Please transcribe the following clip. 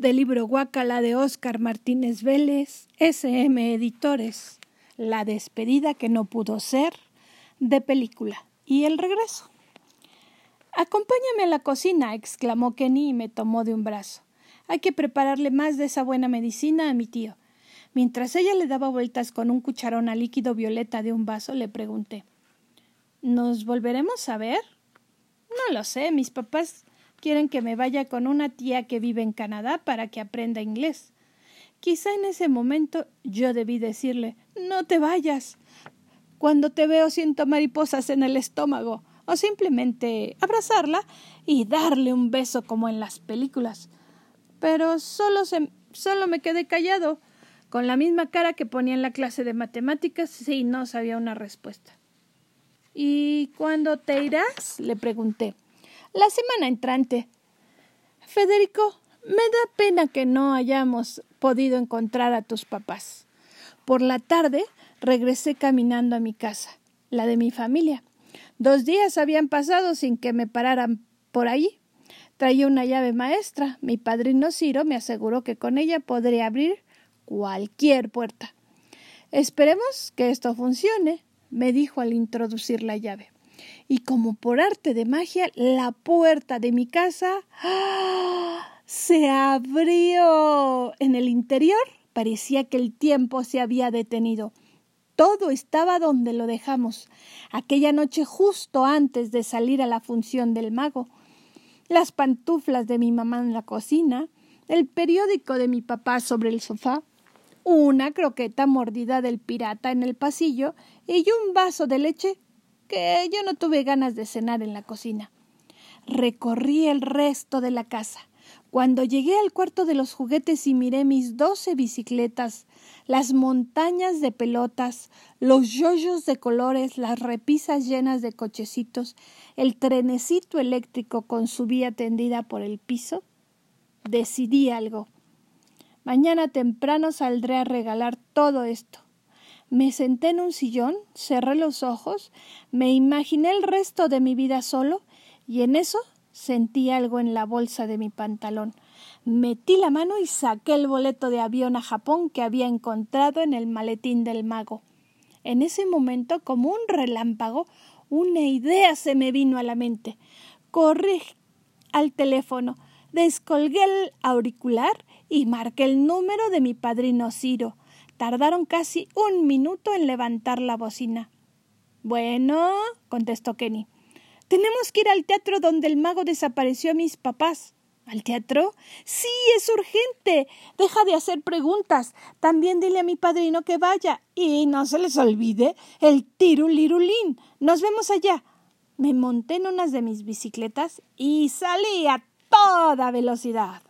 del libro Guacala de Óscar Martínez Vélez, SM Editores, La despedida que no pudo ser, de película, y el regreso. Acompáñame a la cocina, exclamó Kenny y me tomó de un brazo. Hay que prepararle más de esa buena medicina a mi tío. Mientras ella le daba vueltas con un cucharón a líquido violeta de un vaso, le pregunté ¿Nos volveremos a ver? No lo sé, mis papás quieren que me vaya con una tía que vive en Canadá para que aprenda inglés. Quizá en ese momento yo debí decirle No te vayas. Cuando te veo siento mariposas en el estómago, o simplemente abrazarla y darle un beso como en las películas. Pero solo, se, solo me quedé callado, con la misma cara que ponía en la clase de matemáticas y no sabía una respuesta. ¿Y cuándo te irás? le pregunté. La semana entrante. Federico, me da pena que no hayamos podido encontrar a tus papás. Por la tarde regresé caminando a mi casa, la de mi familia. Dos días habían pasado sin que me pararan por allí. Traía una llave maestra. Mi padrino Ciro me aseguró que con ella podría abrir cualquier puerta. Esperemos que esto funcione, me dijo al introducir la llave y como por arte de magia la puerta de mi casa ¡ah! se abrió. En el interior parecía que el tiempo se había detenido. Todo estaba donde lo dejamos, aquella noche justo antes de salir a la función del mago. Las pantuflas de mi mamá en la cocina, el periódico de mi papá sobre el sofá, una croqueta mordida del pirata en el pasillo y un vaso de leche que yo no tuve ganas de cenar en la cocina. Recorrí el resto de la casa. Cuando llegué al cuarto de los juguetes y miré mis doce bicicletas, las montañas de pelotas, los yoyos de colores, las repisas llenas de cochecitos, el trenecito eléctrico con su vía tendida por el piso, decidí algo. Mañana temprano saldré a regalar todo esto. Me senté en un sillón, cerré los ojos, me imaginé el resto de mi vida solo y en eso sentí algo en la bolsa de mi pantalón. Metí la mano y saqué el boleto de avión a Japón que había encontrado en el maletín del mago. En ese momento, como un relámpago, una idea se me vino a la mente. Corrí al teléfono, descolgué el auricular y marqué el número de mi padrino Ciro. Tardaron casi un minuto en levantar la bocina. Bueno, contestó Kenny. Tenemos que ir al teatro donde el mago desapareció a mis papás. ¿Al teatro? Sí, es urgente. Deja de hacer preguntas. También dile a mi padrino que vaya. Y no se les olvide el tirulirulín. Nos vemos allá. Me monté en unas de mis bicicletas y salí a toda velocidad.